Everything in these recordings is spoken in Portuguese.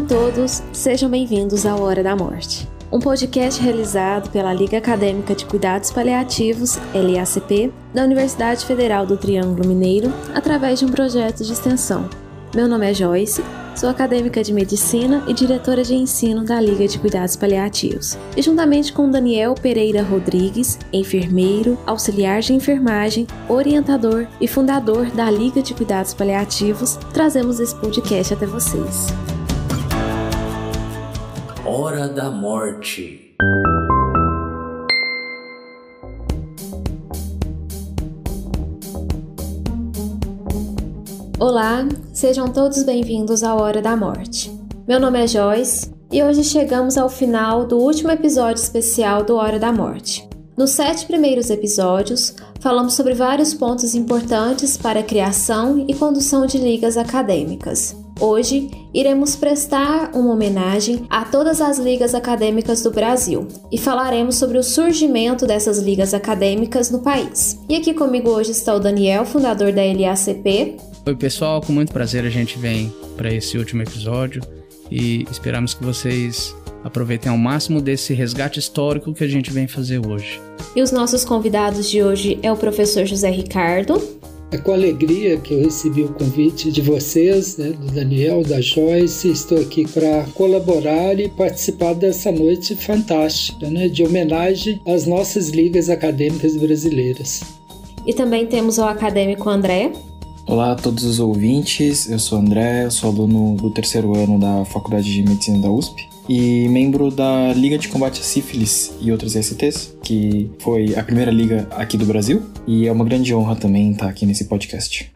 a todos, sejam bem-vindos ao Hora da Morte, um podcast realizado pela Liga Acadêmica de Cuidados Paliativos, LACP, da Universidade Federal do Triângulo Mineiro, através de um projeto de extensão. Meu nome é Joyce, sou acadêmica de medicina e diretora de ensino da Liga de Cuidados Paliativos. E juntamente com Daniel Pereira Rodrigues, enfermeiro, auxiliar de enfermagem, orientador e fundador da Liga de Cuidados Paliativos, trazemos esse podcast até vocês. Hora da Morte. Olá, sejam todos bem-vindos à Hora da Morte. Meu nome é Joyce e hoje chegamos ao final do último episódio especial do Hora da Morte. Nos sete primeiros episódios, falamos sobre vários pontos importantes para a criação e condução de ligas acadêmicas. Hoje iremos prestar uma homenagem a todas as ligas acadêmicas do Brasil e falaremos sobre o surgimento dessas ligas acadêmicas no país. E aqui comigo hoje está o Daniel, fundador da LACP. Oi, pessoal, com muito prazer a gente vem para esse último episódio e esperamos que vocês aproveitem ao máximo desse resgate histórico que a gente vem fazer hoje. E os nossos convidados de hoje é o professor José Ricardo. É com alegria que eu recebi o convite de vocês, né, do Daniel, da Joyce. Estou aqui para colaborar e participar dessa noite fantástica, né, de homenagem às nossas ligas acadêmicas brasileiras. E também temos o acadêmico André. Olá a todos os ouvintes, eu sou André, eu sou aluno do terceiro ano da Faculdade de Medicina da USP e membro da Liga de Combate à Sífilis e outros STs, que foi a primeira liga aqui do Brasil, e é uma grande honra também estar aqui nesse podcast.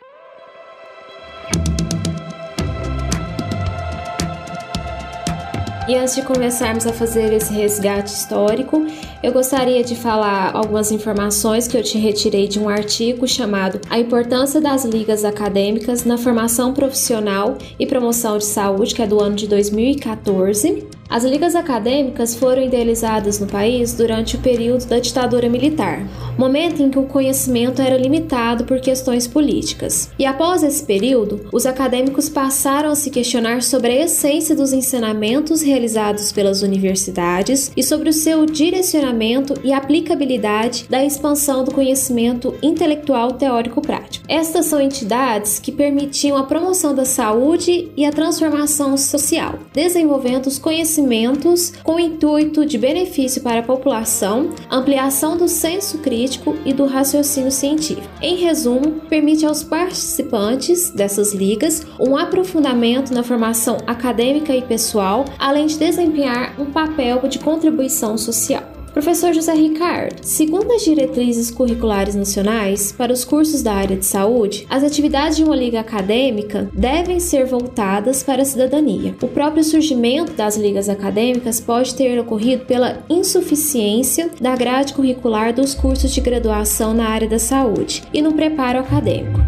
E antes de começarmos a fazer esse resgate histórico, eu gostaria de falar algumas informações que eu te retirei de um artigo chamado A Importância das Ligas Acadêmicas na Formação Profissional e Promoção de Saúde, que é do ano de 2014. As ligas acadêmicas foram idealizadas no país durante o período da ditadura militar, momento em que o conhecimento era limitado por questões políticas. E após esse período, os acadêmicos passaram a se questionar sobre a essência dos ensinamentos realizados pelas universidades e sobre o seu direcionamento e aplicabilidade da expansão do conhecimento intelectual teórico-prático. Estas são entidades que permitiam a promoção da saúde e a transformação social, desenvolvendo os conhecimentos conhecimentos com o intuito de benefício para a população, ampliação do senso crítico e do raciocínio científico. Em resumo, permite aos participantes dessas ligas um aprofundamento na formação acadêmica e pessoal, além de desempenhar um papel de contribuição social. Professor José Ricardo, segundo as diretrizes curriculares nacionais para os cursos da área de saúde, as atividades de uma liga acadêmica devem ser voltadas para a cidadania. O próprio surgimento das ligas acadêmicas pode ter ocorrido pela insuficiência da grade curricular dos cursos de graduação na área da saúde e no preparo acadêmico.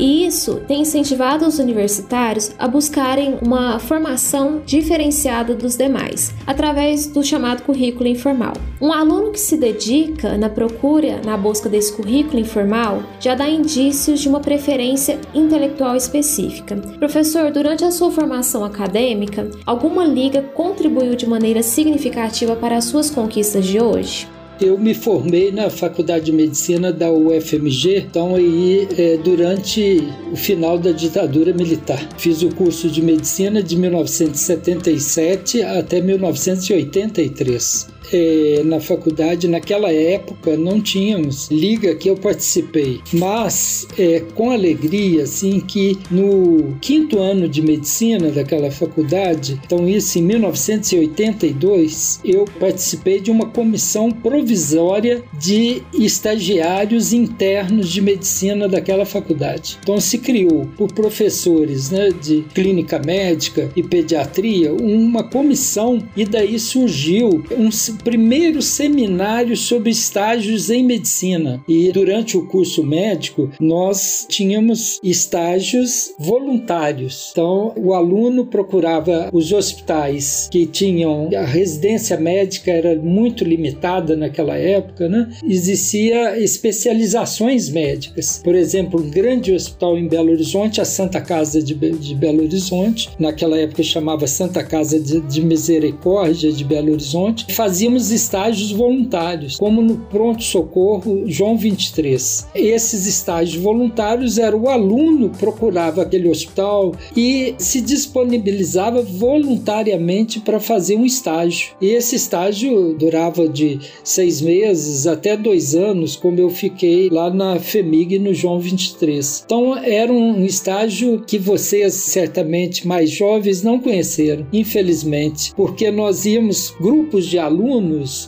E isso tem incentivado os universitários a buscarem uma formação diferenciada dos demais, através do chamado currículo informal. Um aluno que se dedica na procura, na busca desse currículo informal, já dá indícios de uma preferência intelectual específica. Professor, durante a sua formação acadêmica, alguma liga contribuiu de maneira significativa para as suas conquistas de hoje? Eu me formei na Faculdade de Medicina da UFMG, então aí é, durante o final da ditadura militar. Fiz o curso de medicina de 1977 até 1983 é, na faculdade, naquela época, não tínhamos liga que eu participei, mas é, com alegria, assim, que no quinto ano de medicina daquela faculdade, então isso em 1982, eu participei de uma comissão provisória de estagiários internos de medicina daquela faculdade. Então se criou por professores né, de clínica médica e pediatria uma comissão e daí surgiu um o primeiro seminário sobre estágios em medicina. E durante o curso médico, nós tínhamos estágios voluntários. Então, o aluno procurava os hospitais que tinham a residência médica era muito limitada naquela época, né? Existia especializações médicas. Por exemplo, um grande hospital em Belo Horizonte, a Santa Casa de, de Belo Horizonte, naquela época chamava Santa Casa de, de Misericórdia de Belo Horizonte, fazíamos estágios voluntários, como no pronto-socorro João 23. Esses estágios voluntários eram o aluno procurava aquele hospital e se disponibilizava voluntariamente para fazer um estágio. E esse estágio durava de seis meses até dois anos, como eu fiquei lá na FEMIG no João 23. Então era um estágio que vocês certamente mais jovens não conheceram, infelizmente, porque nós íamos grupos de alunos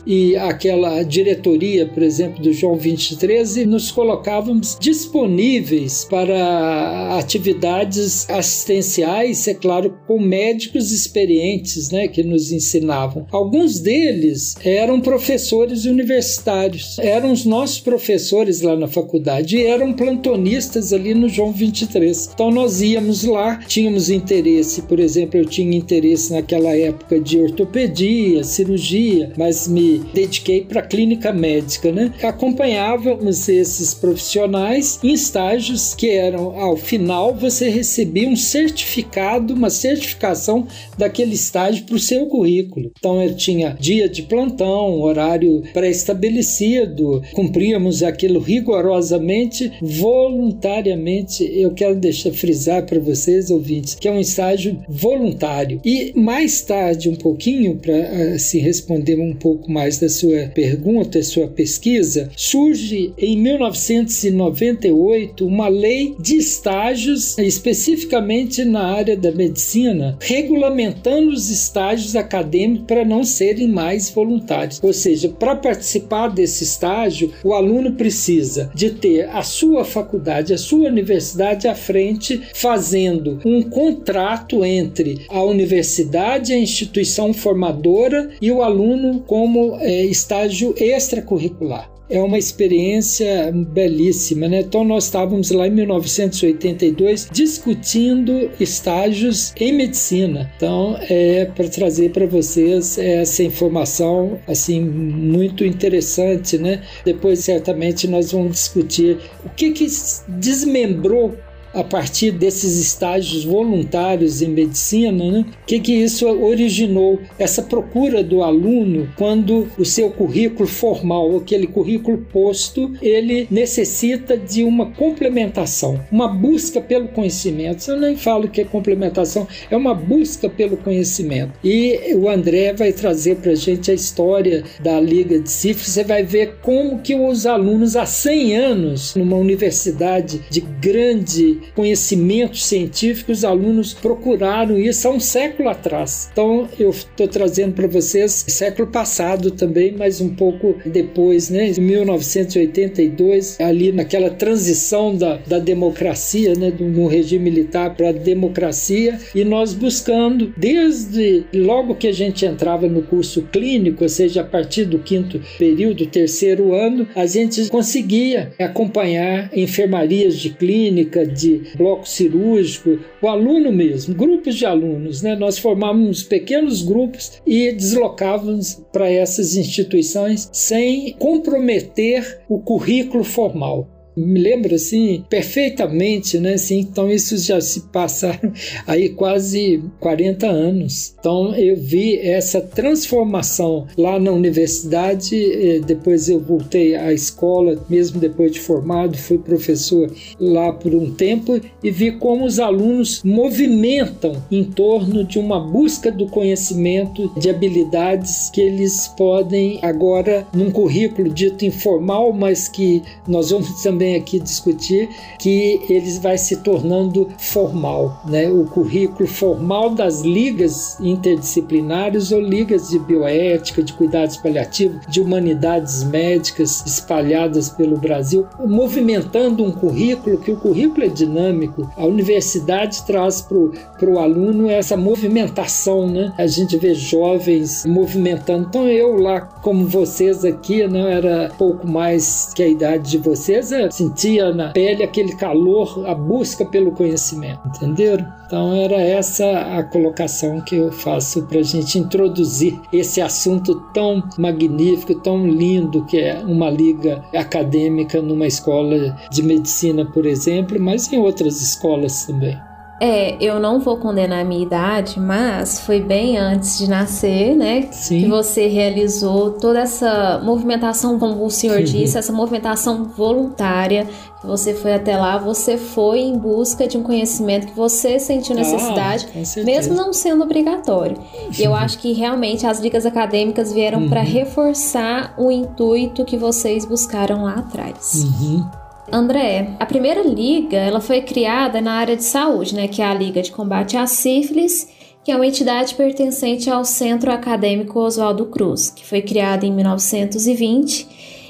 e aquela diretoria, por exemplo, do João 23 e nos colocávamos disponíveis para atividades assistenciais, é claro, com médicos experientes, né, que nos ensinavam. Alguns deles eram professores universitários, eram os nossos professores lá na faculdade e eram plantonistas ali no João 23. Então nós íamos lá, tínhamos interesse, por exemplo, eu tinha interesse naquela época de ortopedia, cirurgia, mas me dediquei para a clínica médica, né? Acompanhávamos esses profissionais em estágios que eram, ao final, você recebia um certificado, uma certificação daquele estágio para o seu currículo. Então ele tinha dia de plantão, horário pré-estabelecido, cumpríamos aquilo rigorosamente, voluntariamente. Eu quero deixar frisar para vocês, ouvintes, que é um estágio voluntário. E mais tarde, um pouquinho, para uh, se responder um pouco mais da sua pergunta, sua pesquisa, surge em 1998 uma lei de estágios, especificamente na área da medicina, regulamentando os estágios acadêmicos para não serem mais voluntários. Ou seja, para participar desse estágio, o aluno precisa de ter a sua faculdade, a sua universidade à frente, fazendo um contrato entre a universidade, a instituição formadora e o aluno como é, estágio extracurricular é uma experiência belíssima, né? Então nós estávamos lá em 1982 discutindo estágios em medicina. Então é para trazer para vocês essa informação assim muito interessante, né? Depois certamente nós vamos discutir o que que desmembrou a partir desses estágios voluntários em medicina, né? que, que isso originou? Essa procura do aluno quando o seu currículo formal, aquele currículo posto, ele necessita de uma complementação, uma busca pelo conhecimento. Eu nem falo que é complementação, é uma busca pelo conhecimento. E o André vai trazer para a gente a história da Liga de Cifras. Você vai ver como que os alunos há 100 anos, numa universidade de grande conhecimentos científicos, os alunos procuraram isso há um século atrás. Então eu estou trazendo para vocês século passado também, mas um pouco depois, né? Em 1982, ali naquela transição da, da democracia, né? Do regime militar para a democracia, e nós buscando, desde logo que a gente entrava no curso clínico, ou seja, a partir do quinto período, terceiro ano, a gente conseguia acompanhar enfermarias de clínica, de bloco cirúrgico, o aluno mesmo, grupos de alunos, né? Nós formávamos pequenos grupos e deslocávamos para essas instituições sem comprometer o currículo formal me lembro assim perfeitamente, né? Assim, então isso já se passaram aí quase 40 anos. Então eu vi essa transformação lá na universidade, eh, depois eu voltei à escola, mesmo depois de formado, fui professor lá por um tempo e vi como os alunos movimentam em torno de uma busca do conhecimento, de habilidades que eles podem agora num currículo dito informal, mas que nós vamos também também aqui discutir, que ele vai se tornando formal, né? O currículo formal das ligas interdisciplinares ou ligas de bioética, de cuidados paliativos, de humanidades médicas espalhadas pelo Brasil, movimentando um currículo que o currículo é dinâmico. A universidade traz para o aluno essa movimentação, né? A gente vê jovens movimentando. Então eu lá, como vocês aqui, não né, era pouco mais que a idade de vocês, eu sentia na pele aquele calor, a busca pelo conhecimento, entenderam? Então era essa a colocação que eu faço para a gente introduzir esse assunto tão magnífico, tão lindo que é uma liga acadêmica numa escola de medicina, por exemplo, mas em outras escolas também. É, eu não vou condenar a minha idade, mas foi bem antes de nascer, né? Sim. Que você realizou toda essa movimentação, como o senhor uhum. disse, essa movimentação voluntária. Que você foi até lá, você foi em busca de um conhecimento que você sentiu ah, necessidade, ah, mesmo não sendo obrigatório. E eu acho que realmente as ligas acadêmicas vieram uhum. para reforçar o intuito que vocês buscaram lá atrás. Uhum. André, a primeira liga ela foi criada na área de saúde, né, que é a Liga de Combate à Sífilis, que é uma entidade pertencente ao Centro Acadêmico Oswaldo Cruz, que foi criada em 1920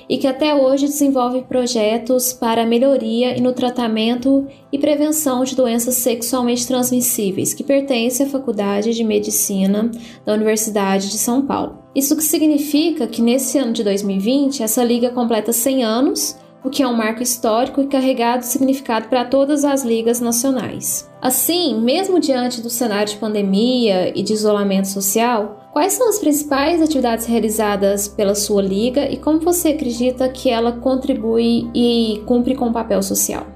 e que até hoje desenvolve projetos para melhoria e no tratamento e prevenção de doenças sexualmente transmissíveis, que pertence à Faculdade de Medicina da Universidade de São Paulo. Isso que significa que nesse ano de 2020 essa liga completa 100 anos o que é um marco histórico e carregado de significado para todas as ligas nacionais. Assim, mesmo diante do cenário de pandemia e de isolamento social, quais são as principais atividades realizadas pela sua liga e como você acredita que ela contribui e cumpre com o papel social?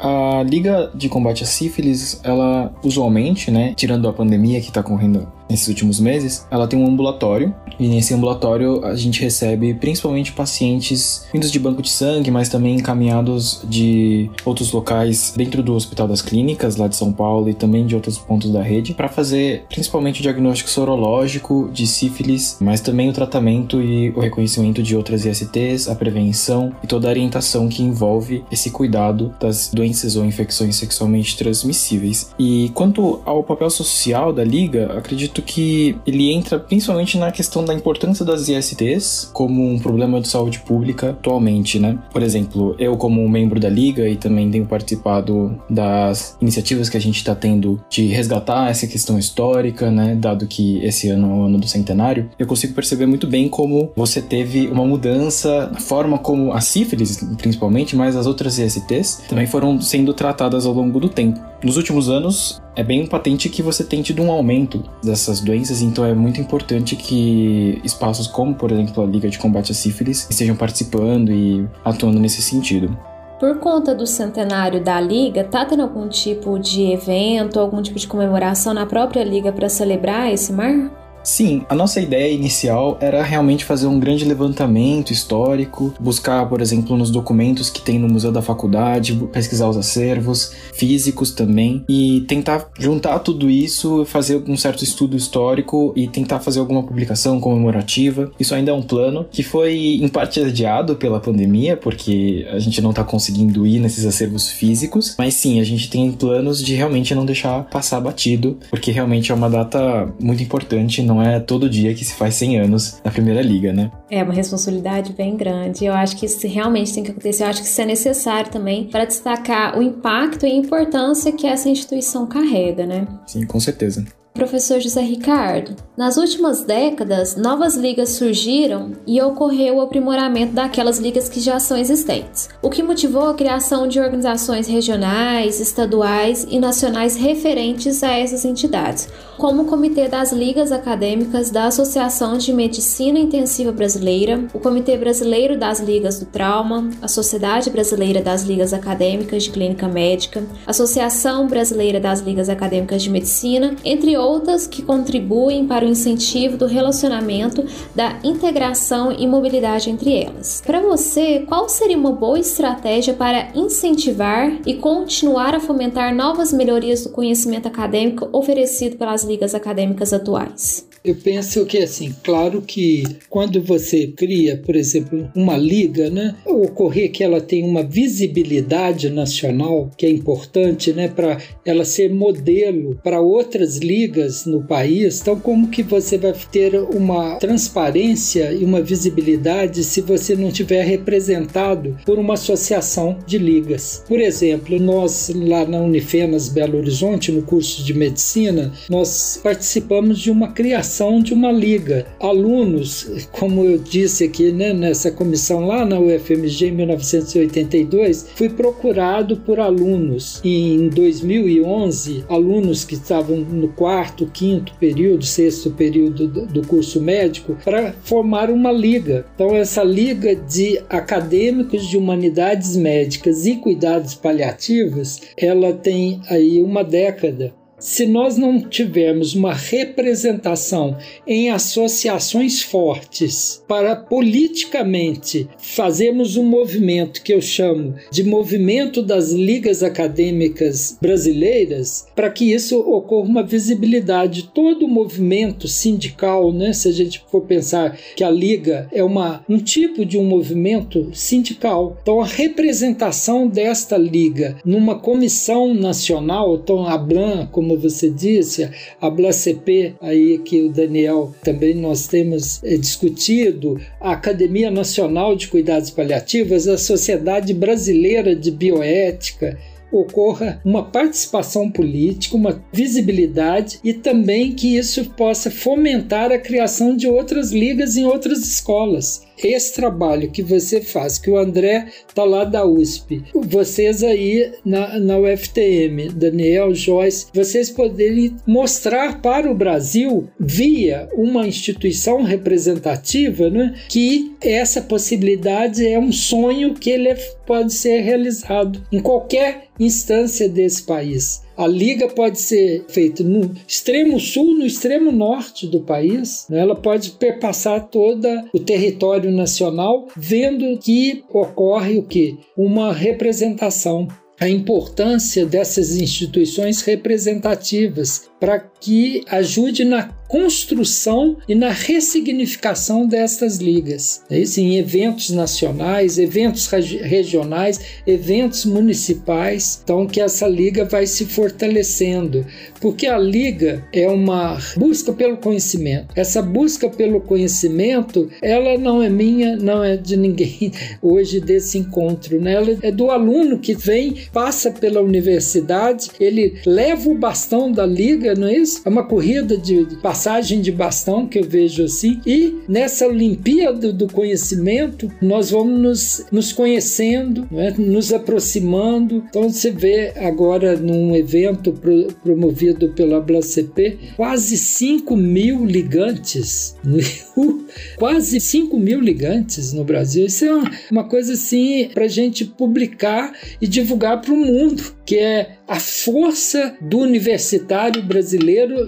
A Liga de Combate à Sífilis, ela usualmente, né, tirando a pandemia que está correndo nesses últimos meses, ela tem um ambulatório e nesse ambulatório a gente recebe principalmente pacientes vindos de banco de sangue, mas também encaminhados de outros locais dentro do Hospital das Clínicas lá de São Paulo e também de outros pontos da rede para fazer principalmente o diagnóstico sorológico de sífilis, mas também o tratamento e o reconhecimento de outras ISTs, a prevenção e toda a orientação que envolve esse cuidado das doenças ou infecções sexualmente transmissíveis. E quanto ao papel social da liga, acredito acredito que ele entra principalmente na questão da importância das ISTs como um problema de saúde pública atualmente, né? Por exemplo, eu como membro da liga e também tenho participado das iniciativas que a gente está tendo de resgatar essa questão histórica, né? Dado que esse ano é o ano do centenário, eu consigo perceber muito bem como você teve uma mudança na forma como a sífilis, principalmente, mas as outras ISTs também foram sendo tratadas ao longo do tempo. Nos últimos anos, é bem patente que você tem tido um aumento dessas doenças, então é muito importante que espaços como, por exemplo, a Liga de Combate à Sífilis estejam participando e atuando nesse sentido. Por conta do centenário da Liga, tá tendo algum tipo de evento, algum tipo de comemoração na própria Liga para celebrar esse mar? Sim, a nossa ideia inicial era realmente fazer um grande levantamento histórico, buscar, por exemplo, nos documentos que tem no Museu da Faculdade, pesquisar os acervos físicos também e tentar juntar tudo isso, fazer um certo estudo histórico e tentar fazer alguma publicação comemorativa. Isso ainda é um plano que foi em parte adiado pela pandemia, porque a gente não está conseguindo ir nesses acervos físicos, mas sim, a gente tem planos de realmente não deixar passar batido, porque realmente é uma data muito importante, não é todo dia que se faz 100 anos na Primeira Liga, né? É uma responsabilidade bem grande. Eu acho que isso realmente tem que acontecer. Eu acho que isso é necessário também para destacar o impacto e a importância que essa instituição carrega, né? Sim, com certeza. Professor José Ricardo, nas últimas décadas, novas ligas surgiram e ocorreu o aprimoramento daquelas ligas que já são existentes, o que motivou a criação de organizações regionais, estaduais e nacionais referentes a essas entidades, como o Comitê das Ligas Acadêmicas da Associação de Medicina Intensiva Brasileira, o Comitê Brasileiro das Ligas do Trauma, a Sociedade Brasileira das Ligas Acadêmicas de Clínica Médica, Associação Brasileira das Ligas Acadêmicas de Medicina, entre outros outras que contribuem para o incentivo do relacionamento, da integração e mobilidade entre elas. Para você, qual seria uma boa estratégia para incentivar e continuar a fomentar novas melhorias do conhecimento acadêmico oferecido pelas ligas acadêmicas atuais? Eu penso que assim, claro que quando você cria, por exemplo, uma liga, né, ocorrer que ela tem uma visibilidade nacional que é importante, né, para ela ser modelo para outras ligas no país. Então, como que você vai ter uma transparência e uma visibilidade se você não tiver representado por uma associação de ligas? Por exemplo, nós lá na Unifenas Belo Horizonte, no curso de medicina, nós participamos de uma criação de uma liga. Alunos, como eu disse aqui né, nessa comissão lá na UFMG em 1982, fui procurado por alunos em 2011, alunos que estavam no quarto, quinto período, sexto período do curso médico, para formar uma liga. Então, essa liga de acadêmicos de humanidades médicas e cuidados paliativos, ela tem aí uma década se nós não tivermos uma representação em associações fortes para politicamente fazermos um movimento que eu chamo de movimento das ligas acadêmicas brasileiras, para que isso ocorra uma visibilidade. Todo o movimento sindical, né, se a gente for pensar que a liga é uma, um tipo de um movimento sindical, então a representação desta liga numa comissão nacional, então a Blan, como como você disse, a BLACP, aí que o Daniel também nós temos é, discutido, a Academia Nacional de Cuidados Paliativos, a Sociedade Brasileira de Bioética, ocorra uma participação política, uma visibilidade e também que isso possa fomentar a criação de outras ligas em outras escolas esse trabalho que você faz, que o André tá lá da USP, vocês aí na, na UFTM, Daniel, Joyce, vocês poderem mostrar para o Brasil, via uma instituição representativa, né, que essa possibilidade é um sonho que ele pode ser realizado em qualquer instância desse país. A liga pode ser feita no extremo sul, no extremo norte do país. Né? Ela pode perpassar todo o território nacional, vendo que ocorre o que? Uma representação a importância dessas instituições representativas para que ajude na construção e na ressignificação destas ligas. É isso, em eventos nacionais, eventos regionais, eventos municipais. Então, que essa liga vai se fortalecendo, porque a liga é uma busca pelo conhecimento. Essa busca pelo conhecimento, ela não é minha, não é de ninguém hoje desse encontro, né? Ela é do aluno que vem, passa pela universidade, ele leva o bastão da liga, não é isso? É uma corrida de passagem de bastão que eu vejo assim. E nessa Olimpíada do conhecimento, nós vamos nos, nos conhecendo, né? nos aproximando. Então você vê agora num evento pro, promovido pela BlaCP, quase 5 mil ligantes. quase 5 mil ligantes no Brasil. Isso é uma, uma coisa assim para a gente publicar e divulgar para o mundo, que é a força do universitário brasileiro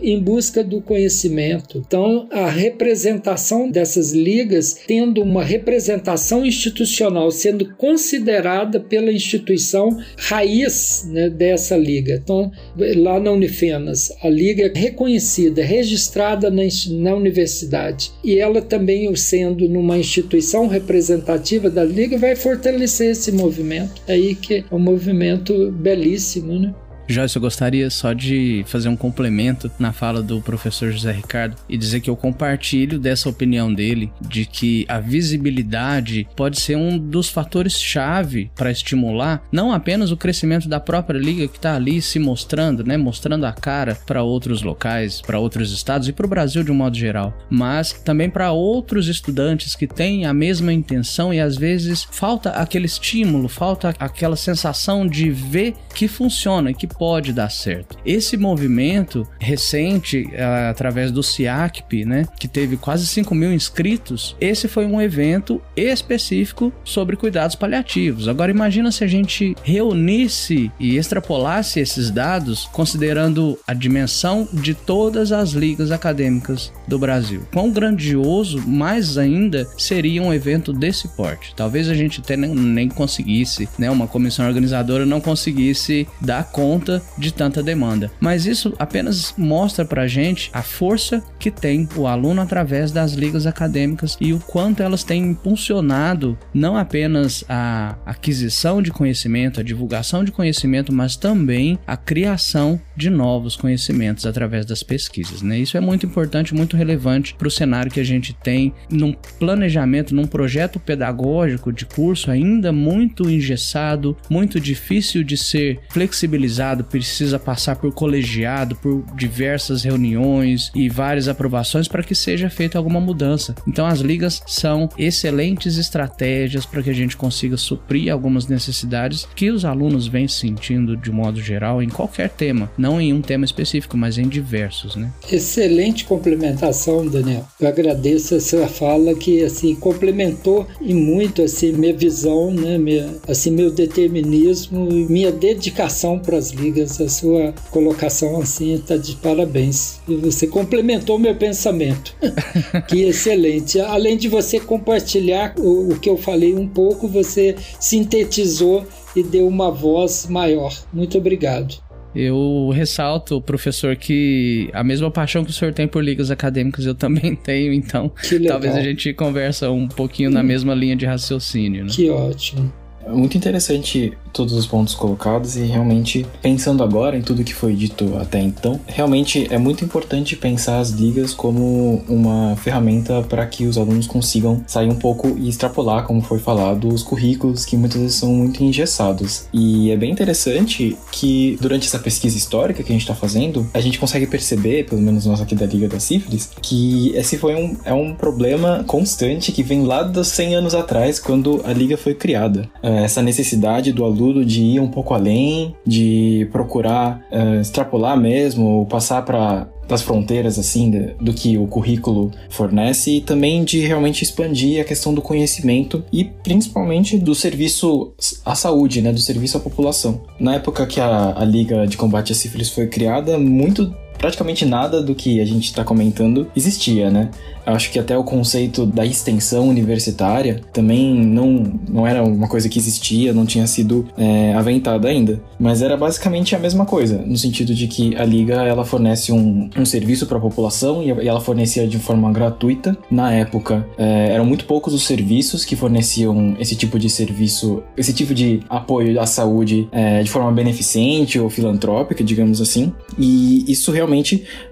em busca do conhecimento. Então, a representação dessas ligas, tendo uma representação institucional, sendo considerada pela instituição raiz né, dessa liga. Então, lá na Unifenas, a liga é reconhecida, registrada na, na universidade, e ela também, sendo numa instituição representativa da liga, vai fortalecer esse movimento. É aí que é um movimento belíssimo, né? Joyce, eu gostaria só de fazer um complemento na fala do professor José Ricardo e dizer que eu compartilho dessa opinião dele de que a visibilidade pode ser um dos fatores-chave para estimular não apenas o crescimento da própria liga que está ali se mostrando, né, mostrando a cara para outros locais, para outros estados e para o Brasil de um modo geral, mas também para outros estudantes que têm a mesma intenção e às vezes falta aquele estímulo, falta aquela sensação de ver que funciona, que pode dar certo. Esse movimento recente, eh, através do CIACP, né, que teve quase 5 mil inscritos, esse foi um evento específico sobre cuidados paliativos. Agora imagina se a gente reunisse e extrapolasse esses dados, considerando a dimensão de todas as ligas acadêmicas do Brasil. Quão grandioso, mais ainda, seria um evento desse porte. Talvez a gente até nem, nem conseguisse, né, uma comissão organizadora não conseguisse dar conta conta de tanta demanda. Mas isso apenas mostra pra gente a força que tem o aluno através das ligas acadêmicas e o quanto elas têm impulsionado não apenas a aquisição de conhecimento, a divulgação de conhecimento, mas também a criação de novos conhecimentos através das pesquisas. Né? Isso é muito importante, muito relevante para o cenário que a gente tem num planejamento, num projeto pedagógico de curso ainda muito engessado, muito difícil de ser flexibilizado, precisa passar por colegiado, por diversas reuniões e várias aprovações para que seja feita alguma mudança. Então as ligas são excelentes estratégias para que a gente consiga suprir algumas necessidades que os alunos vêm sentindo de modo geral em qualquer tema, não em um tema específico, mas em diversos, né? Excelente complementação, Daniel. Eu agradeço essa fala que assim complementou e muito assim minha visão, né, minha, assim meu determinismo e minha dedicação para as ligas. A sua colocação assim está de parabéns. E você complementou meu pensamento. que excelente. Além de você compartilhar o, o que eu falei um pouco, você sintetizou e deu uma voz maior. Muito obrigado. Eu ressalto, professor, que a mesma paixão que o senhor tem por ligas acadêmicas eu também tenho, então talvez a gente conversa um pouquinho na mesma linha de raciocínio. Né? Que ótimo. É muito interessante todos os pontos colocados e realmente pensando agora em tudo que foi dito até então, realmente é muito importante pensar as ligas como uma ferramenta para que os alunos consigam sair um pouco e extrapolar, como foi falado, os currículos que muitas vezes são muito engessados. E é bem interessante que durante essa pesquisa histórica que a gente está fazendo, a gente consegue perceber, pelo menos nós aqui da Liga da Sífilis, que esse foi um, é um problema constante que vem lá dos 100 anos atrás, quando a Liga foi criada. É, essa necessidade do aluno de ir um pouco além, de procurar uh, extrapolar mesmo, passar para das fronteiras assim do que o currículo fornece e também de realmente expandir a questão do conhecimento e principalmente do serviço à saúde, né, do serviço à população. Na época que a, a Liga de Combate à Sífilis foi criada, muito praticamente nada do que a gente está comentando existia, né? Acho que até o conceito da extensão universitária também não, não era uma coisa que existia, não tinha sido é, aventada ainda. Mas era basicamente a mesma coisa, no sentido de que a Liga ela fornece um, um serviço para a população e ela fornecia de forma gratuita. Na época, é, eram muito poucos os serviços que forneciam esse tipo de serviço, esse tipo de apoio à saúde é, de forma beneficente ou filantrópica, digamos assim. E isso realmente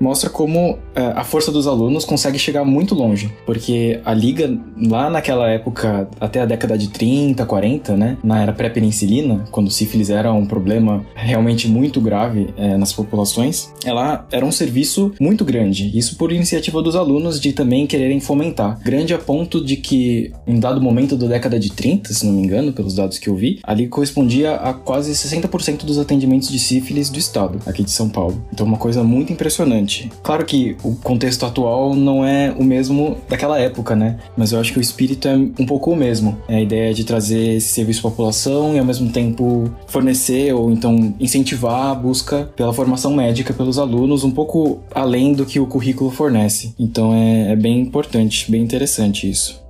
mostra como é, a força dos alunos consegue chegar muito muito longe, porque a liga lá naquela época, até a década de 30, 40, né, na era pré-penicilina, quando sífilis era um problema realmente muito grave é, nas populações, ela era um serviço muito grande. Isso por iniciativa dos alunos de também quererem fomentar. Grande a ponto de que, em dado momento da década de 30, se não me engano, pelos dados que eu vi, ali correspondia a quase 60% dos atendimentos de sífilis do estado, aqui de São Paulo. Então, uma coisa muito impressionante. Claro que o contexto atual não é o mesmo daquela época, né? Mas eu acho que o espírito é um pouco o mesmo. É a ideia de trazer esse serviço à população e ao mesmo tempo fornecer ou então incentivar a busca pela formação médica pelos alunos, um pouco além do que o currículo fornece. Então é, é bem importante, bem interessante isso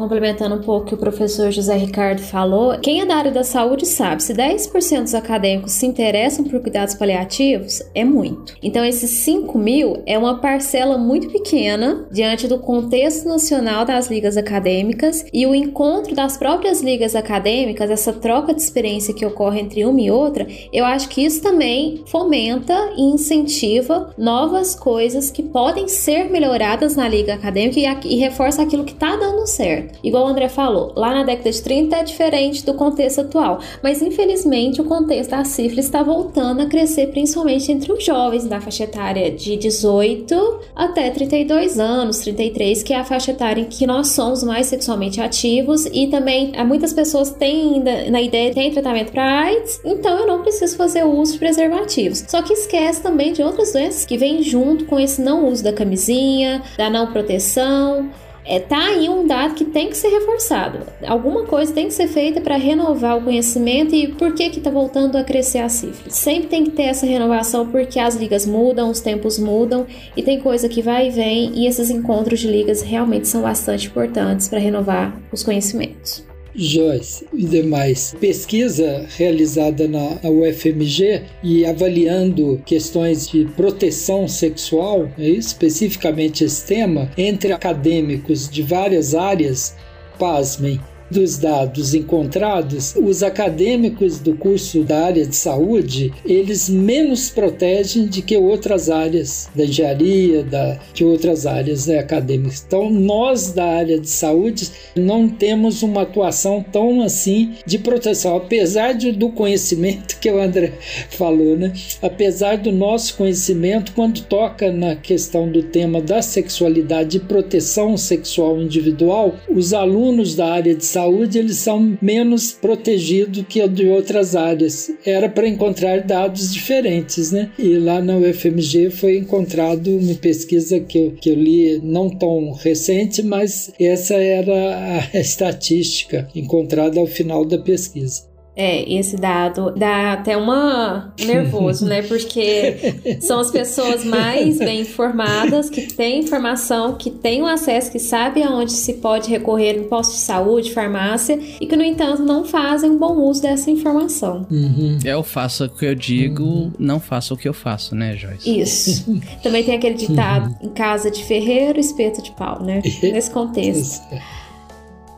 complementando um pouco o que o professor José Ricardo falou, quem é da área da saúde sabe, se 10% dos acadêmicos se interessam por cuidados paliativos, é muito. Então, esses 5 mil é uma parcela muito pequena diante do contexto nacional das ligas acadêmicas e o encontro das próprias ligas acadêmicas, essa troca de experiência que ocorre entre uma e outra, eu acho que isso também fomenta e incentiva novas coisas que podem ser melhoradas na liga acadêmica e, e reforça aquilo que está dando certo. Igual o André falou, lá na década de 30 é diferente do contexto atual, mas infelizmente o contexto da sífilis está voltando a crescer principalmente entre os jovens da faixa etária de 18 até 32 anos, 33, que é a faixa etária em que nós somos mais sexualmente ativos e também muitas pessoas têm ainda na ideia tem tratamento para AIDS, então eu não preciso fazer uso de preservativos. Só que esquece também de outras doenças que vêm junto com esse não uso da camisinha, da não proteção é, tá aí um dado que tem que ser reforçado. Alguma coisa tem que ser feita para renovar o conhecimento e por que que tá voltando a crescer a sífilis. Sempre tem que ter essa renovação porque as ligas mudam, os tempos mudam e tem coisa que vai e vem e esses encontros de ligas realmente são bastante importantes para renovar os conhecimentos. Joyce e demais. Pesquisa realizada na UFMG e avaliando questões de proteção sexual, é especificamente esse tema, entre acadêmicos de várias áreas, pasmem, dos dados encontrados, os acadêmicos do curso da área de saúde, eles menos protegem do que outras áreas da engenharia, da, de outras áreas né, acadêmicas. Então, nós da área de saúde não temos uma atuação tão assim de proteção, apesar de, do conhecimento que o André falou, né? Apesar do nosso conhecimento, quando toca na questão do tema da sexualidade e proteção sexual individual, os alunos da área de saúde saúde eles são menos protegidos que de outras áreas. Era para encontrar dados diferentes, né? E lá na UFMG foi encontrado uma pesquisa que eu, que eu li não tão recente, mas essa era a estatística encontrada ao final da pesquisa. É, esse dado dá até uma nervoso, né? Porque são as pessoas mais bem informadas, que têm informação, que têm o acesso, que sabem aonde se pode recorrer no posto de saúde, farmácia, e que, no entanto, não fazem um bom uso dessa informação. Uhum. É, eu faço o que eu digo, uhum. não faço o que eu faço, né, Joyce? Isso. Também tem aquele ditado, uhum. em casa de ferreiro, espeto de pau, né? Nesse contexto.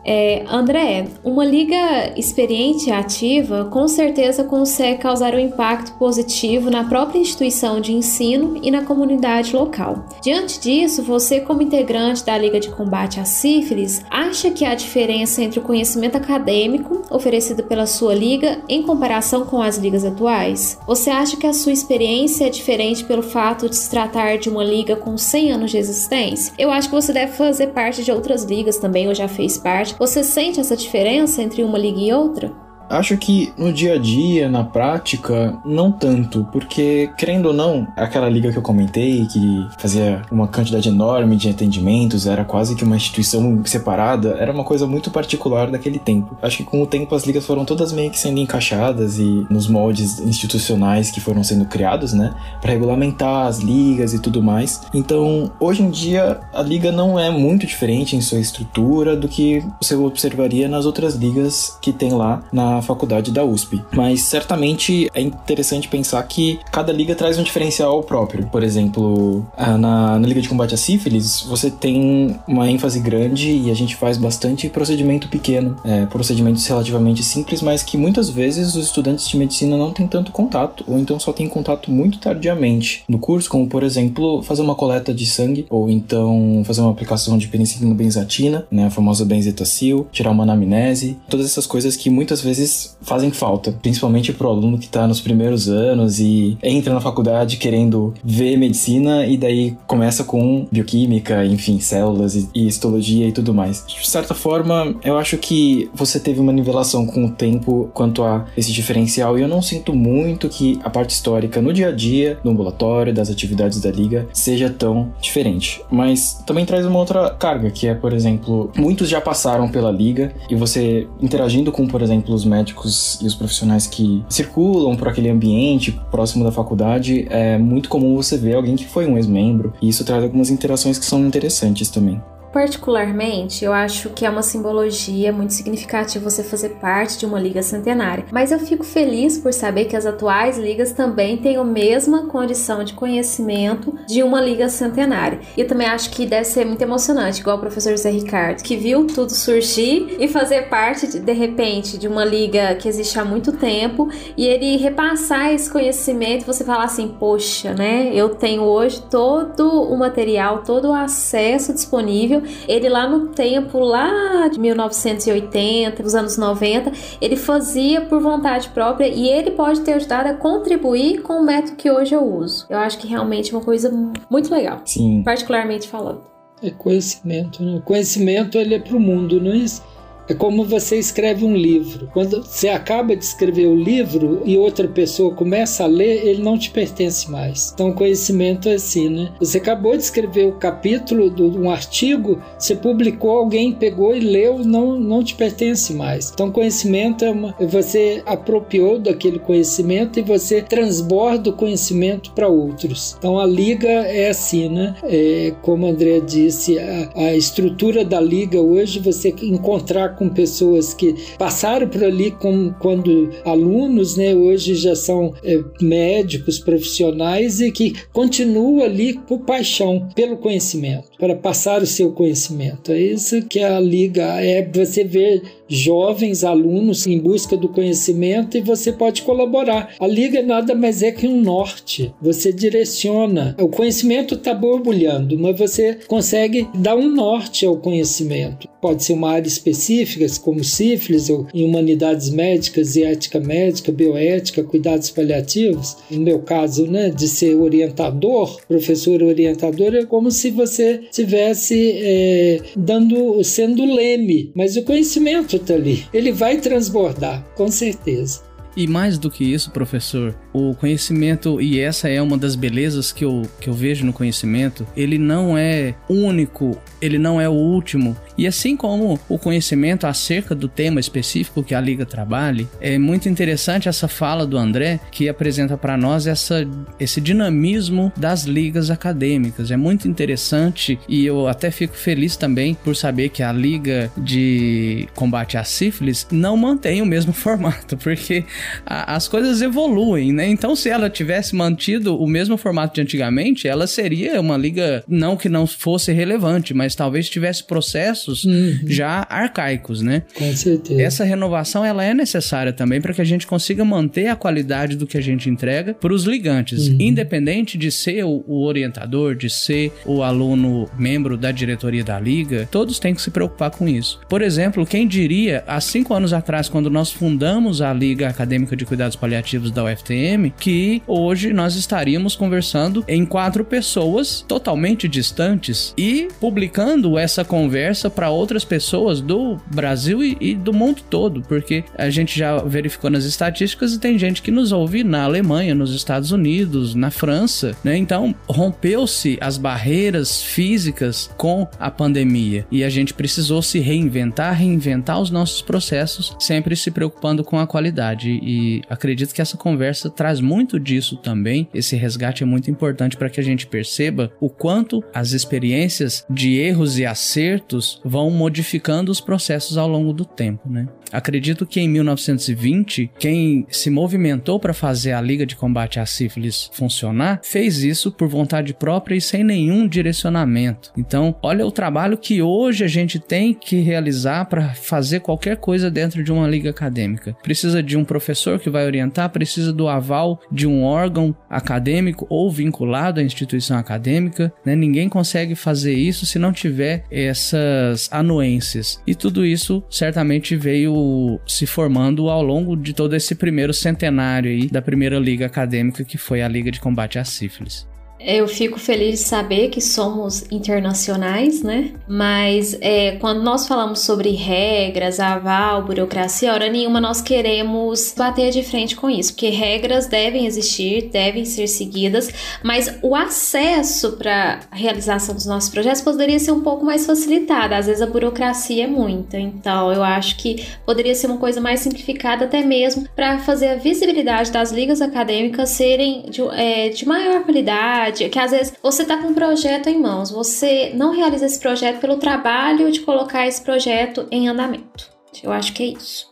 É, André, uma liga experiente e ativa com certeza consegue causar um impacto positivo na própria instituição de ensino e na comunidade local. Diante disso, você, como integrante da Liga de Combate à Sífilis, acha que há diferença entre o conhecimento acadêmico oferecido pela sua liga em comparação com as ligas atuais? Você acha que a sua experiência é diferente pelo fato de se tratar de uma liga com 100 anos de existência? Eu acho que você deve fazer parte de outras ligas também, ou já fez parte você sente essa diferença entre uma liga e outra? Acho que no dia a dia, na prática, não tanto, porque, querendo ou não, aquela liga que eu comentei, que fazia uma quantidade enorme de atendimentos, era quase que uma instituição separada, era uma coisa muito particular daquele tempo. Acho que com o tempo as ligas foram todas meio que sendo encaixadas e nos moldes institucionais que foram sendo criados, né, para regulamentar as ligas e tudo mais. Então, hoje em dia, a liga não é muito diferente em sua estrutura do que você observaria nas outras ligas que tem lá na faculdade da USP. Mas certamente é interessante pensar que cada liga traz um diferencial próprio. Por exemplo, na, na Liga de Combate à Sífilis, você tem uma ênfase grande e a gente faz bastante procedimento pequeno, é, procedimentos relativamente simples, mas que muitas vezes os estudantes de medicina não têm tanto contato, ou então só têm contato muito tardiamente no curso, como por exemplo, fazer uma coleta de sangue, ou então fazer uma aplicação de penicilina benzatina, né, a famosa benzetacil, tirar uma anamnese, todas essas coisas que muitas vezes fazem falta, principalmente para o aluno que está nos primeiros anos e entra na faculdade querendo ver medicina e daí começa com bioquímica, enfim, células e, e histologia e tudo mais. De certa forma, eu acho que você teve uma nivelação com o tempo quanto a esse diferencial e eu não sinto muito que a parte histórica no dia a dia, no ambulatório, das atividades da liga, seja tão diferente. Mas também traz uma outra carga, que é, por exemplo, muitos já passaram pela liga e você interagindo com, por exemplo, os médicos e os profissionais que circulam por aquele ambiente próximo da faculdade, é muito comum você ver alguém que foi um ex-membro, e isso traz algumas interações que são interessantes também. Particularmente, eu acho que é uma simbologia muito significativa você fazer parte de uma liga centenária, mas eu fico feliz por saber que as atuais ligas também têm a mesma condição de conhecimento de uma liga centenária. E eu também acho que deve ser muito emocionante, igual o professor José Ricardo, que viu tudo surgir e fazer parte, de, de repente, de uma liga que existe há muito tempo e ele repassar esse conhecimento você falar assim: poxa, né, eu tenho hoje todo o material, todo o acesso disponível ele lá no tempo, lá de 1980, dos anos 90, ele fazia por vontade própria e ele pode ter ajudado a contribuir com o método que hoje eu uso. Eu acho que realmente é uma coisa muito legal. Sim. Particularmente falando. É conhecimento, né? O conhecimento ele é para o mundo, não é isso? É como você escreve um livro. Quando você acaba de escrever o livro e outra pessoa começa a ler, ele não te pertence mais. Então, conhecimento é assim, né? Você acabou de escrever o capítulo de um artigo, você publicou, alguém pegou e leu, não, não te pertence mais. Então, conhecimento é uma. Você apropriou daquele conhecimento e você transborda o conhecimento para outros. Então, a liga é assim, né? É, como o André disse, a, a estrutura da liga hoje, você encontrar com pessoas que passaram por ali com, quando alunos, né, hoje já são é, médicos profissionais e que continuam ali com paixão pelo conhecimento, para passar o seu conhecimento. É isso que a Liga é você ver jovens alunos em busca do conhecimento e você pode colaborar. A liga nada mais é que um norte. Você direciona. O conhecimento está borbulhando, mas você consegue dar um norte ao conhecimento. Pode ser uma área específica, como sífilis, ou em humanidades médicas e ética médica, bioética, cuidados paliativos. No meu caso, né, de ser orientador, professor orientador, é como se você tivesse é, dando, sendo leme, mas o conhecimento está ali. Ele vai transbordar, com certeza. E mais do que isso, professor, o conhecimento, e essa é uma das belezas que eu, que eu vejo no conhecimento, ele não é único, ele não é o último. E assim como o conhecimento acerca do tema específico que a Liga trabalha, é muito interessante essa fala do André, que apresenta para nós essa, esse dinamismo das ligas acadêmicas. É muito interessante e eu até fico feliz também por saber que a Liga de Combate à Sífilis não mantém o mesmo formato, porque a, as coisas evoluem, né? Então, se ela tivesse mantido o mesmo formato de antigamente, ela seria uma liga, não que não fosse relevante, mas talvez tivesse processos uhum. já arcaicos, né? Com certeza. Essa renovação, ela é necessária também para que a gente consiga manter a qualidade do que a gente entrega para os ligantes, uhum. independente de ser o, o orientador, de ser o aluno membro da diretoria da liga, todos têm que se preocupar com isso. Por exemplo, quem diria, há cinco anos atrás, quando nós fundamos a Liga Acadêmica Acadêmica de Cuidados Paliativos da UFTM, que hoje nós estaríamos conversando em quatro pessoas totalmente distantes e publicando essa conversa para outras pessoas do Brasil e, e, do mundo todo, porque a gente já verificou nas estatísticas e tem gente que nos ouve na Alemanha, nos Estados Unidos, na França, né? Então rompeu-se as barreiras físicas com a pandemia e a gente precisou se reinventar, reinventar os nossos processos, sempre se preocupando com a qualidade e acredito que essa conversa traz muito disso também. Esse resgate é muito importante para que a gente perceba o quanto as experiências de erros e acertos vão modificando os processos ao longo do tempo, né? Acredito que em 1920, quem se movimentou para fazer a Liga de Combate à Sífilis funcionar, fez isso por vontade própria e sem nenhum direcionamento. Então, olha o trabalho que hoje a gente tem que realizar para fazer qualquer coisa dentro de uma liga acadêmica. Precisa de um professor que vai orientar, precisa do aval de um órgão acadêmico ou vinculado à instituição acadêmica. Né? Ninguém consegue fazer isso se não tiver essas anuências. E tudo isso certamente veio se formando ao longo de todo esse primeiro centenário aí da primeira liga acadêmica que foi a Liga de Combate à Sífilis. Eu fico feliz de saber que somos internacionais, né? Mas é, quando nós falamos sobre regras, aval, burocracia, hora nenhuma nós queremos bater de frente com isso, porque regras devem existir, devem ser seguidas, mas o acesso para a realização dos nossos projetos poderia ser um pouco mais facilitado. Às vezes a burocracia é muita, então eu acho que poderia ser uma coisa mais simplificada, até mesmo para fazer a visibilidade das ligas acadêmicas serem de, é, de maior qualidade que às vezes você está com um projeto em mãos, você não realiza esse projeto pelo trabalho de colocar esse projeto em andamento. Eu acho que é isso.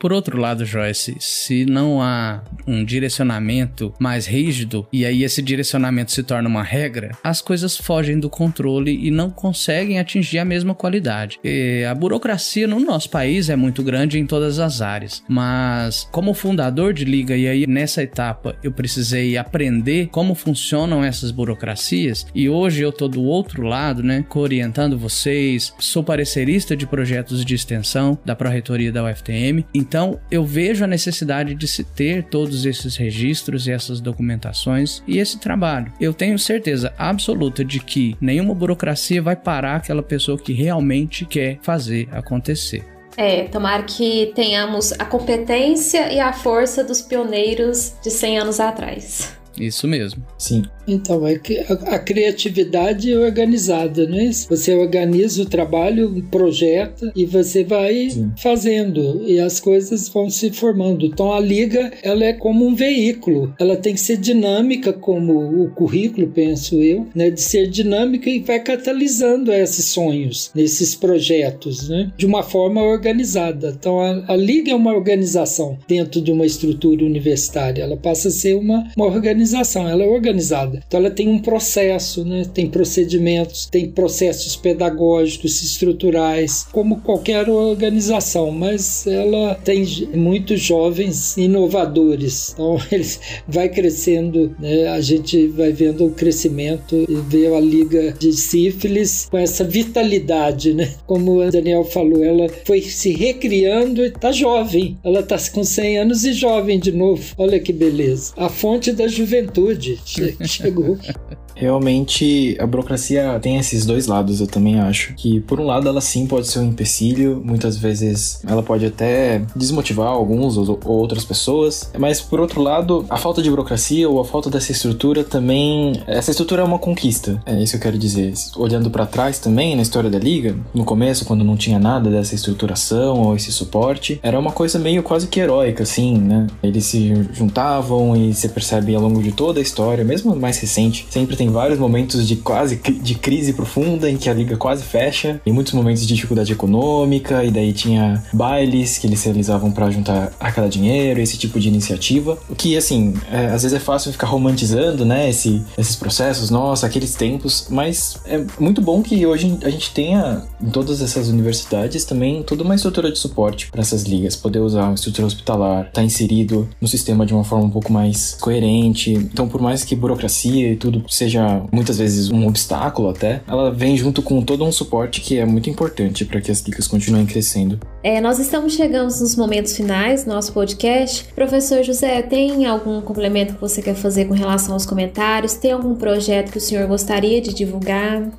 Por outro lado, Joyce, se não há um direcionamento mais rígido e aí esse direcionamento se torna uma regra, as coisas fogem do controle e não conseguem atingir a mesma qualidade. E a burocracia no nosso país é muito grande em todas as áreas, mas como fundador de liga e aí nessa etapa eu precisei aprender como funcionam essas burocracias e hoje eu tô do outro lado, né, orientando vocês, sou parecerista de projetos de extensão da Pró-Reitoria da UFTM, então, eu vejo a necessidade de se ter todos esses registros e essas documentações e esse trabalho. Eu tenho certeza absoluta de que nenhuma burocracia vai parar aquela pessoa que realmente quer fazer acontecer. É, tomara que tenhamos a competência e a força dos pioneiros de 100 anos atrás. Isso mesmo. Sim. Então, é que a, a criatividade é organizada, não é? Você organiza o trabalho, projeta e você vai Sim. fazendo e as coisas vão se formando. Então, a liga, ela é como um veículo. Ela tem que ser dinâmica, como o currículo, penso eu, né? De ser dinâmica e vai catalisando esses sonhos, nesses projetos, né? De uma forma organizada. Então, a, a liga é uma organização dentro de uma estrutura universitária. Ela passa a ser uma, uma organização. Ela é organizada. Então, ela tem um processo, né? Tem procedimentos, tem processos pedagógicos, estruturais, como qualquer organização, mas ela tem muitos jovens inovadores. Então, eles vai crescendo, né? a gente vai vendo o crescimento e vê a Liga de Sífilis com essa vitalidade, né? Como o Daniel falou, ela foi se recriando e está jovem. Ela está com 100 anos e jovem de novo. Olha que beleza. A fonte da juventude chegou. Realmente, a burocracia tem esses dois lados, eu também acho. Que, por um lado, ela sim pode ser um empecilho, muitas vezes ela pode até desmotivar alguns ou outras pessoas, mas, por outro lado, a falta de burocracia ou a falta dessa estrutura também. Essa estrutura é uma conquista, é isso que eu quero dizer. Olhando para trás também, na história da liga, no começo, quando não tinha nada dessa estruturação ou esse suporte, era uma coisa meio quase que heróica, assim, né? Eles se juntavam e você percebe ao longo de toda a história, mesmo mais recente, sempre tem vários momentos de quase de crise profunda em que a liga quase fecha, em muitos momentos de dificuldade econômica, e daí tinha bailes que eles realizavam para juntar aquela dinheiro, esse tipo de iniciativa. O que, assim, é, às vezes é fácil ficar romantizando, né, esse, esses processos, nossa, aqueles tempos, mas é muito bom que hoje a gente tenha em todas essas universidades também toda uma estrutura de suporte para essas ligas, poder usar uma estrutura hospitalar, estar tá inserido no sistema de uma forma um pouco mais coerente. Então, por mais que burocracia e tudo seja muitas vezes um obstáculo até, ela vem junto com todo um suporte que é muito importante para que as ligas continuem crescendo. É, nós estamos chegando nos momentos finais do nosso podcast. Professor José, tem algum complemento que você quer fazer com relação aos comentários? Tem algum projeto que o senhor gostaria de divulgar?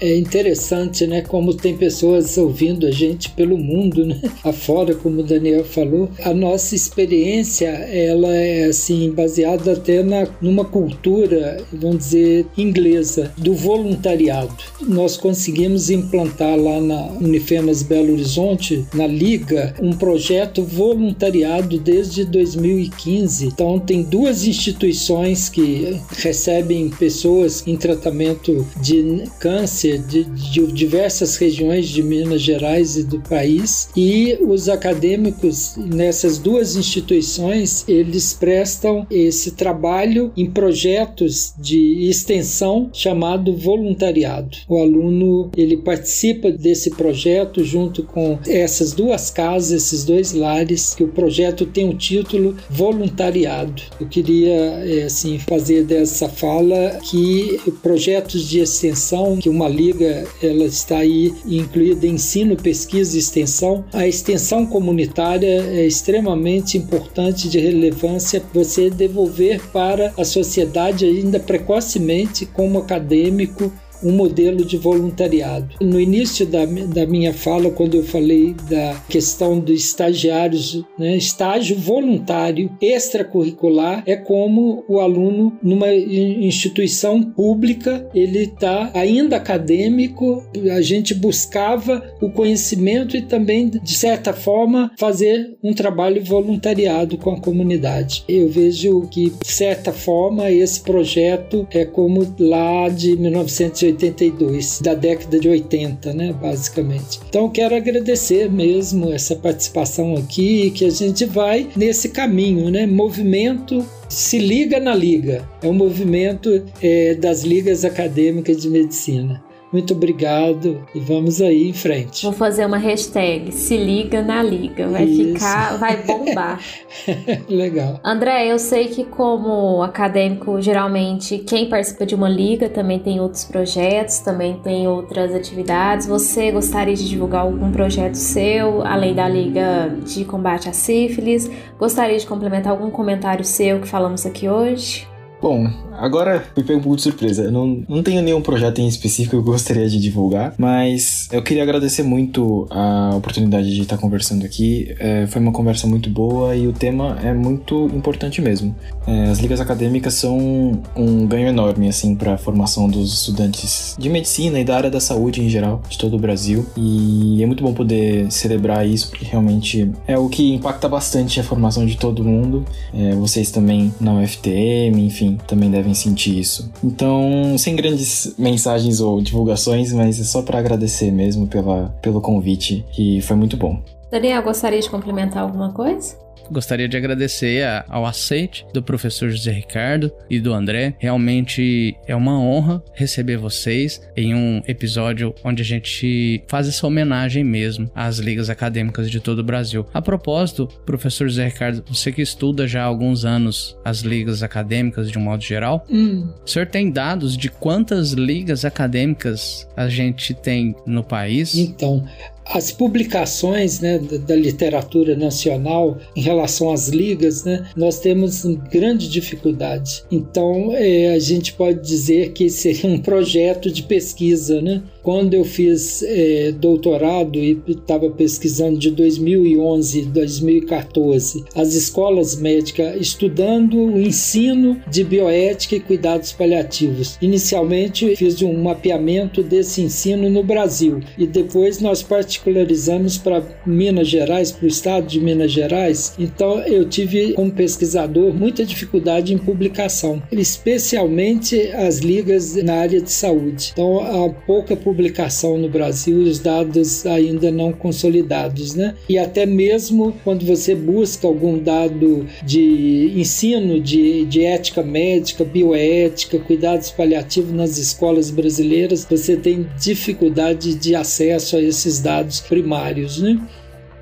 É interessante, né? Como tem pessoas ouvindo a gente pelo mundo, né? Afora, como o Daniel falou. A nossa experiência, ela é assim, baseada até na, numa cultura, vamos dizer, inglesa, do voluntariado. Nós conseguimos implantar lá na Unifenas Belo Horizonte, na Liga, um projeto voluntariado desde 2015. Então, tem duas instituições que recebem pessoas em tratamento de câncer de, de diversas regiões de Minas Gerais e do país e os acadêmicos nessas duas instituições eles prestam esse trabalho em projetos de extensão chamado voluntariado. O aluno ele participa desse projeto junto com essas duas casas, esses dois lares, que o projeto tem o título voluntariado. Eu queria é, assim fazer dessa fala que projetos de extensão que uma liga ela está aí incluída ensino, pesquisa e extensão. A extensão comunitária é extremamente importante de relevância você devolver para a sociedade ainda precocemente como acadêmico um modelo de voluntariado. No início da, da minha fala, quando eu falei da questão dos estagiários, né, estágio voluntário extracurricular é como o aluno numa instituição pública, ele está ainda acadêmico, a gente buscava o conhecimento e também, de certa forma, fazer um trabalho voluntariado com a comunidade. Eu vejo que, de certa forma, esse projeto é como lá de 1980 82, da década de 80, né, basicamente. Então quero agradecer mesmo essa participação aqui, que a gente vai nesse caminho, né, movimento se liga na liga. É um movimento é, das ligas acadêmicas de medicina. Muito obrigado e vamos aí em frente. Vou fazer uma hashtag, se liga na liga, vai Isso. ficar, vai bombar. Legal. André, eu sei que como acadêmico, geralmente quem participa de uma liga também tem outros projetos, também tem outras atividades. Você gostaria de divulgar algum projeto seu, além da liga de combate à sífilis? Gostaria de complementar algum comentário seu que falamos aqui hoje? Bom, agora me pego um pouco de surpresa. Eu não, não tenho nenhum projeto em específico que eu gostaria de divulgar, mas eu queria agradecer muito a oportunidade de estar conversando aqui. É, foi uma conversa muito boa e o tema é muito importante mesmo. É, as ligas acadêmicas são um ganho enorme, assim, para a formação dos estudantes de medicina e da área da saúde em geral, de todo o Brasil. E é muito bom poder celebrar isso, porque realmente é o que impacta bastante a formação de todo mundo. É, vocês também na UFTM, enfim, também devem sentir isso. Então, sem grandes mensagens ou divulgações, mas é só para agradecer mesmo pela, pelo convite, que foi muito bom. Daniel, gostaria de complementar alguma coisa? Gostaria de agradecer a, ao aceite do professor José Ricardo e do André. Realmente é uma honra receber vocês em um episódio onde a gente faz essa homenagem mesmo às ligas acadêmicas de todo o Brasil. A propósito, professor José Ricardo, você que estuda já há alguns anos as ligas acadêmicas de um modo geral, hum. o senhor tem dados de quantas ligas acadêmicas a gente tem no país? Então, as publicações né, da, literatura nacional em relação às ligas, né, nós temos grande dificuldade. Então, é, a gente pode dizer que seria um projeto de pesquisa, né? Quando eu fiz é, doutorado e estava pesquisando de 2011 a 2014, as escolas médicas estudando o ensino de bioética e cuidados paliativos. Inicialmente fiz um mapeamento desse ensino no Brasil e depois nós particularizamos para Minas Gerais, para o estado de Minas Gerais. Então eu tive como pesquisador muita dificuldade em publicação, especialmente as ligas na área de saúde. Então há pouca publicação no Brasil os dados ainda não consolidados, né? E até mesmo quando você busca algum dado de ensino de, de ética médica, bioética, cuidados paliativos nas escolas brasileiras, você tem dificuldade de acesso a esses dados primários, né?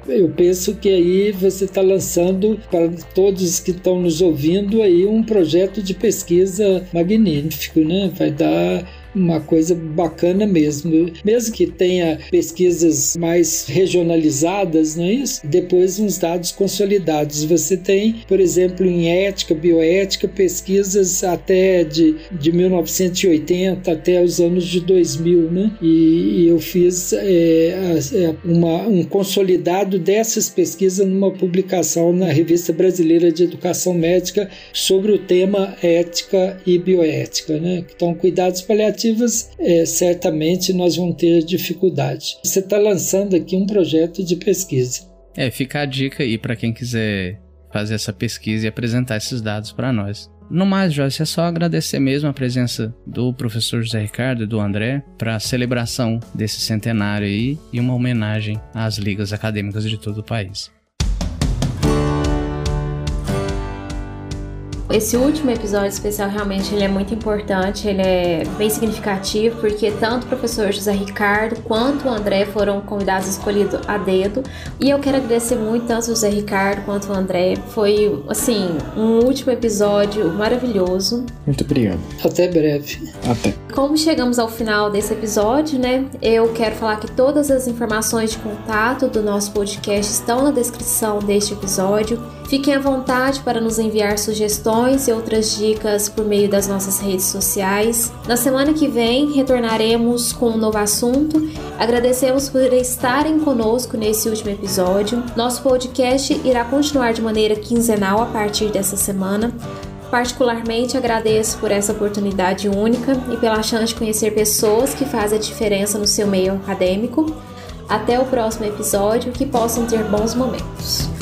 eu penso que aí você está lançando para todos que estão nos ouvindo aí um projeto de pesquisa magnífico, né? Vai dar uma coisa bacana mesmo. Mesmo que tenha pesquisas mais regionalizadas, não é isso? Depois uns dados consolidados. Você tem, por exemplo, em ética, bioética, pesquisas até de, de 1980 até os anos de 2000, né? E, e eu fiz é, é, uma, um consolidado dessas pesquisas numa publicação na Revista Brasileira de Educação Médica sobre o tema ética e bioética, né? Então, cuidados paliativos é, certamente nós vamos ter dificuldade. Você está lançando aqui um projeto de pesquisa. É, fica a dica aí para quem quiser fazer essa pesquisa e apresentar esses dados para nós. No mais, Joyce, é só agradecer mesmo a presença do professor José Ricardo e do André para a celebração desse centenário aí e uma homenagem às ligas acadêmicas de todo o país. Esse último episódio especial realmente ele é muito importante, ele é bem significativo porque tanto o professor José Ricardo quanto o André foram convidados escolhidos a dedo. E eu quero agradecer muito tanto o José Ricardo quanto o André. Foi assim, um último episódio maravilhoso. Muito obrigado. Até breve. Até. Como chegamos ao final desse episódio, né? Eu quero falar que todas as informações de contato do nosso podcast estão na descrição deste episódio. Fiquem à vontade para nos enviar sugestões e outras dicas por meio das nossas redes sociais. Na semana que vem retornaremos com um novo assunto. Agradecemos por estarem conosco nesse último episódio. Nosso podcast irá continuar de maneira quinzenal a partir dessa semana. Particularmente agradeço por essa oportunidade única e pela chance de conhecer pessoas que fazem a diferença no seu meio acadêmico. Até o próximo episódio, que possam ter bons momentos.